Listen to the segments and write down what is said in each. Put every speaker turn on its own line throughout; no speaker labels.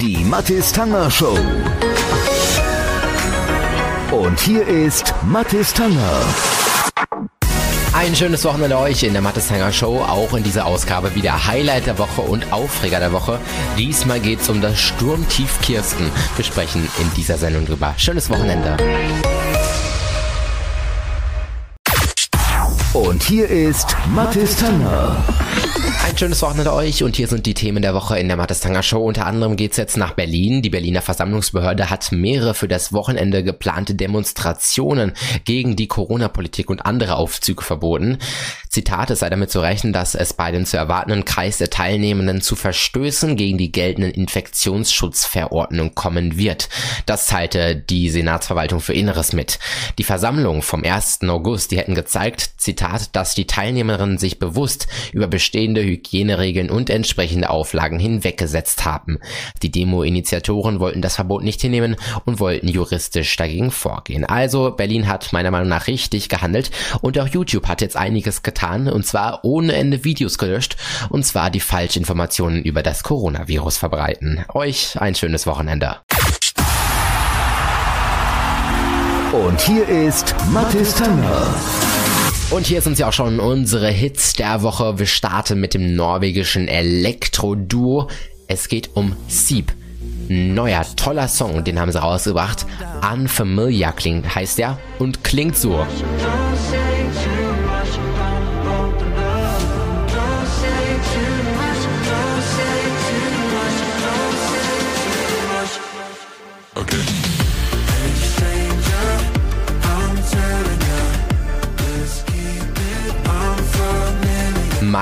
Die Mathis Tanger Show. Und hier ist Mathis Tanger.
Ein schönes Wochenende euch in der Mattestanger Show, auch in dieser Ausgabe wieder Highlight der Woche und Aufreger der Woche. Diesmal geht's um das Sturmtief Kirsten. Wir sprechen in dieser Sendung drüber. Schönes Wochenende.
Und hier ist Mathis Tanger.
Ein schönes Wochenende euch und hier sind die Themen der Woche in der Mattestanger Show. Unter anderem geht's jetzt nach Berlin. Die Berliner Versammlungsbehörde hat mehrere für das Wochenende geplante Demonstrationen gegen die Corona-Politik und andere Aufzüge verboten. Zitat, es sei damit zu rechnen, dass es bei den zu erwartenden Kreis der Teilnehmenden zu Verstößen gegen die geltenden Infektionsschutzverordnung kommen wird. Das teilte die Senatsverwaltung für Inneres mit. Die Versammlung vom 1. August, die hätten gezeigt, Zitat, dass die Teilnehmerinnen sich bewusst über bestehende Hygieneregeln und entsprechende Auflagen hinweggesetzt haben. Die Demo-Initiatoren wollten das Verbot nicht hinnehmen und wollten juristisch dagegen vorgehen. Also Berlin hat meiner Meinung nach richtig gehandelt und auch YouTube hat jetzt einiges getan und zwar ohne Ende Videos gelöscht und zwar die Falschinformationen über das Coronavirus verbreiten. Euch ein schönes Wochenende.
Und hier ist Mathis Tanger.
Und hier sind sie auch schon unsere Hits der Woche. Wir starten mit dem norwegischen Elektro-Duo. Es geht um Sieb. Neuer, toller Song, den haben sie rausgebracht. Unfamiliar klingt, heißt der, und klingt so.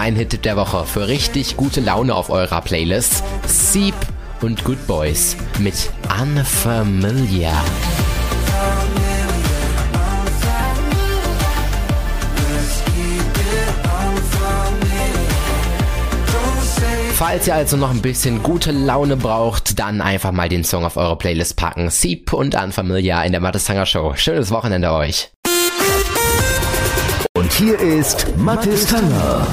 Mein Hit der Woche für richtig gute Laune auf eurer Playlist. Seep und Good Boys mit Unfamiliar. Falls ihr also noch ein bisschen gute Laune braucht, dann einfach mal den Song auf eure Playlist packen. Seep und Unfamiliar in der Mattestanger Show. Schönes Wochenende euch.
Und hier ist Mathis Tanger.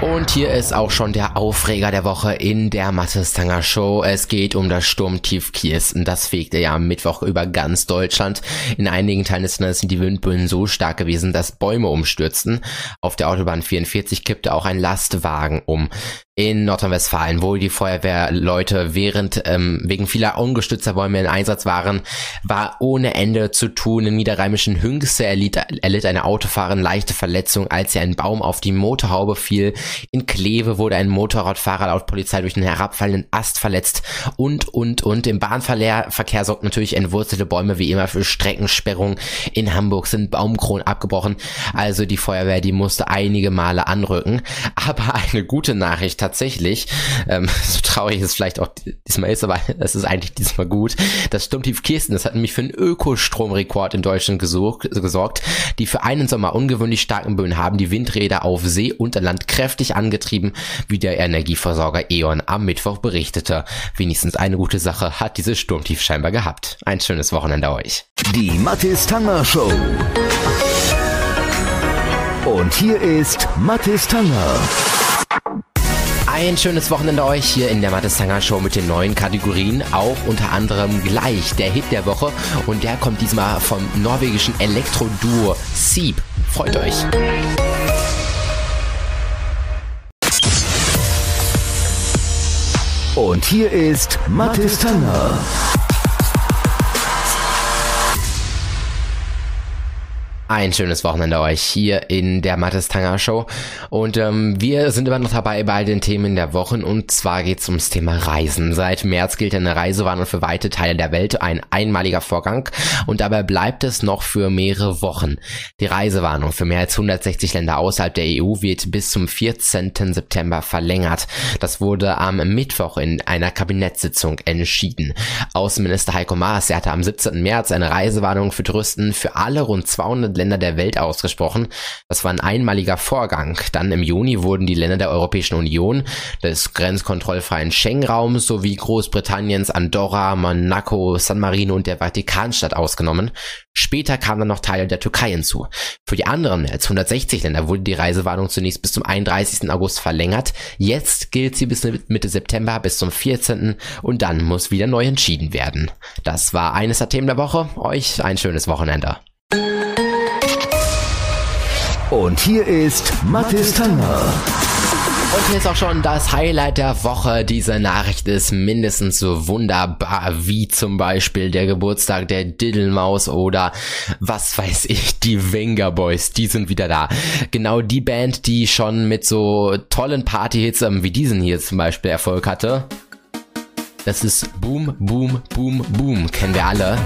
Und hier ist auch schon der Aufreger der Woche in der Mattestanger Show. Es geht um das Sturmtief Kirsten. Das fegte ja am Mittwoch über ganz Deutschland. In einigen Teilen des Landes sind die Windböen so stark gewesen, dass Bäume umstürzten. Auf der Autobahn 44 kippte auch ein Lastwagen um in Nordrhein-Westfalen, wo die Feuerwehrleute während ähm, wegen vieler ungestützter Bäume in Einsatz waren, war ohne Ende zu tun. Im niederrheimischen Hünxe erlitt, erlitt eine Autofahrerin leichte Verletzung, als sie ein Baum auf die Motorhaube fiel. In Kleve wurde ein Motorradfahrer laut Polizei durch einen herabfallenden Ast verletzt und, und, und. Im Bahnverkehr sorgt natürlich entwurzelte Bäume wie immer für Streckensperrung. In Hamburg sind Baumkronen abgebrochen. Also die Feuerwehr, die musste einige Male anrücken. Aber eine gute Nachricht tatsächlich, ähm, so traurig es vielleicht auch diesmal ist, aber es ist eigentlich diesmal gut, das Sturmtief Kirsten, das hat nämlich für einen Ökostromrekord in Deutschland gesucht, gesorgt, die für einen Sommer ungewöhnlich starken Böen haben die Windräder auf See und Land kräftig angetrieben, wie der Energieversorger E.ON am Mittwoch berichtete. Wenigstens eine gute Sache hat dieses Sturmtief scheinbar gehabt. Ein schönes Wochenende euch.
Die Mathis Tanger Show. Und hier ist Mathis Tanger.
Ein schönes Wochenende euch hier in der Mattestanger Show mit den neuen Kategorien. Auch unter anderem gleich der Hit der Woche. Und der kommt diesmal vom norwegischen Elektro-Duo Sieb. Freut euch.
Und hier ist Mathis
Ein schönes Wochenende euch hier in der Mattes Tanger Show. Und ähm, wir sind immer noch dabei bei den Themen der Wochen und zwar geht es ums Thema Reisen. Seit März gilt eine Reisewarnung für weite Teile der Welt, ein einmaliger Vorgang und dabei bleibt es noch für mehrere Wochen. Die Reisewarnung für mehr als 160 Länder außerhalb der EU wird bis zum 14. September verlängert. Das wurde am Mittwoch in einer Kabinettssitzung entschieden. Außenminister Heiko Maas er hatte am 17. März eine Reisewarnung für Touristen für alle rund 200 Länder der Welt ausgesprochen. Das war ein einmaliger Vorgang. Dann im Juni wurden die Länder der Europäischen Union, des grenzkontrollfreien Schengen-Raums sowie Großbritanniens, Andorra, Monaco, San Marino und der Vatikanstadt ausgenommen. Später kamen dann noch Teile der Türkei hinzu. Für die anderen als 160 Länder wurde die Reisewarnung zunächst bis zum 31. August verlängert. Jetzt gilt sie bis Mitte September bis zum 14. und dann muss wieder neu entschieden werden. Das war eines der Themen der Woche. Euch ein schönes Wochenende.
Und hier ist Mathis Tanger.
Und hier ist auch schon das Highlight der Woche. Diese Nachricht ist mindestens so wunderbar wie zum Beispiel der Geburtstag der Diddlemaus oder was weiß ich, die Wenger Boys. Die sind wieder da. Genau die Band, die schon mit so tollen Partyhits ähm, wie diesen hier zum Beispiel Erfolg hatte. Das ist Boom, Boom, Boom, Boom. Kennen wir alle.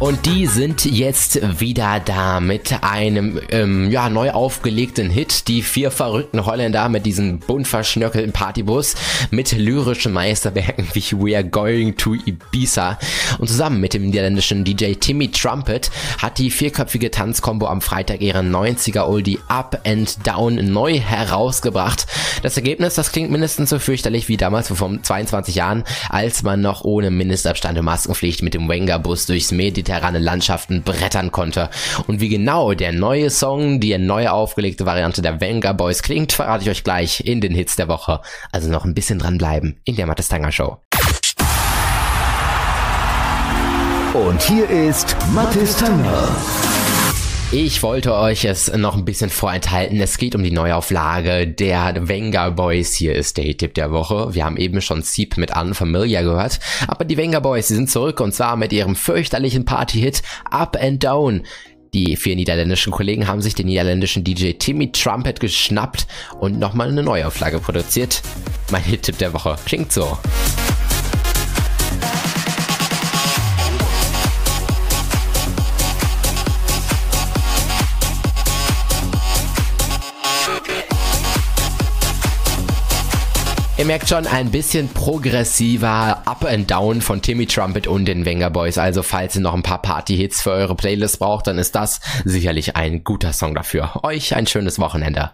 Und die sind jetzt wieder da mit einem ähm, ja, neu aufgelegten Hit. Die vier verrückten Holländer mit diesem bunt verschnörkelten Partybus mit lyrischen Meisterwerken wie We Are Going to Ibiza. Und zusammen mit dem niederländischen DJ Timmy Trumpet hat die vierköpfige Tanzkombo am Freitag ihren 90er Oldie Up and Down neu herausgebracht. Das Ergebnis, das klingt mindestens so fürchterlich wie damals vor 22 Jahren, als man noch ohne Mindestabstand und Maskenpflicht mit dem Wenger-Bus durchs Mediterranean mediterrane Landschaften brettern konnte. Und wie genau der neue Song, die neue aufgelegte Variante der Venga Boys klingt, verrate ich euch gleich in den Hits der Woche. Also noch ein bisschen dranbleiben in der Mattestanger Show.
Und hier ist Mathis Tanger.
Ich wollte euch es noch ein bisschen vorenthalten. Es geht um die Neuauflage der Venga Boys. Hier ist der Tipp der Woche. Wir haben eben schon Seep mit Unfamiliar gehört. Aber die Venga Boys, sie sind zurück und zwar mit ihrem fürchterlichen Party-Hit Up and Down. Die vier niederländischen Kollegen haben sich den niederländischen DJ Timmy Trumpet geschnappt und nochmal eine Neuauflage produziert. Mein Hit-Tipp der Woche klingt so. Ihr merkt schon, ein bisschen progressiver Up and Down von Timmy Trumpet und den Wenger Boys. Also falls ihr noch ein paar Party-Hits für eure Playlist braucht, dann ist das sicherlich ein guter Song dafür. Euch ein schönes Wochenende.